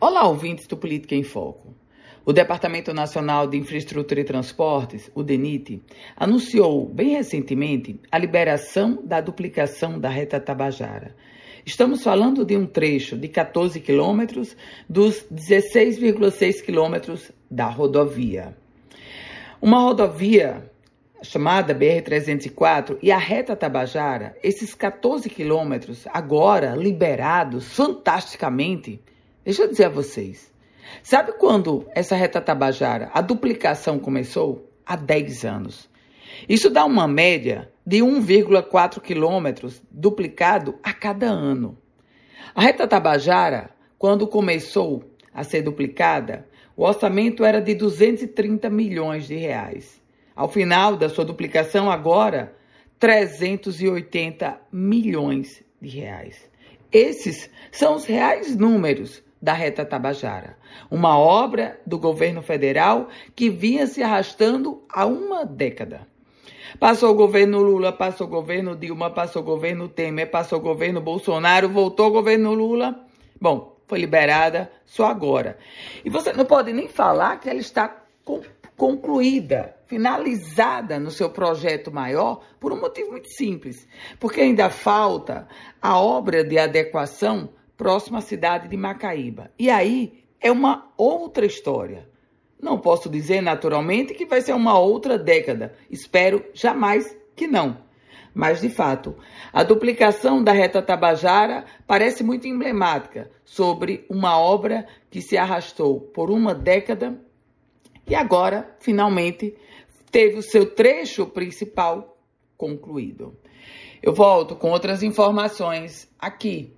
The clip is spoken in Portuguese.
Olá, ouvintes do Política em Foco. O Departamento Nacional de Infraestrutura e Transportes, o DENIT, anunciou bem recentemente a liberação da duplicação da reta Tabajara. Estamos falando de um trecho de 14 quilômetros dos 16,6 quilômetros da rodovia. Uma rodovia chamada BR-304 e a reta Tabajara, esses 14 quilômetros agora liberados fantasticamente Deixa eu dizer a vocês. Sabe quando essa reta Tabajara, a duplicação começou? Há 10 anos. Isso dá uma média de 1,4 quilômetros duplicado a cada ano. A reta Tabajara, quando começou a ser duplicada, o orçamento era de 230 milhões de reais. Ao final da sua duplicação, agora, 380 milhões de reais. Esses são os reais números da Reta Tabajara, uma obra do governo federal que vinha se arrastando há uma década. Passou o governo Lula, passou o governo Dilma, passou o governo Temer, passou o governo Bolsonaro, voltou o governo Lula. Bom, foi liberada só agora. E você não pode nem falar que ela está concluída, finalizada no seu projeto maior, por um motivo muito simples. Porque ainda falta a obra de adequação próximo à cidade de Macaíba. E aí é uma outra história. Não posso dizer naturalmente que vai ser uma outra década. Espero jamais que não. Mas, de fato, a duplicação da reta Tabajara parece muito emblemática sobre uma obra que se arrastou por uma década e agora, finalmente, teve o seu trecho principal concluído. Eu volto com outras informações aqui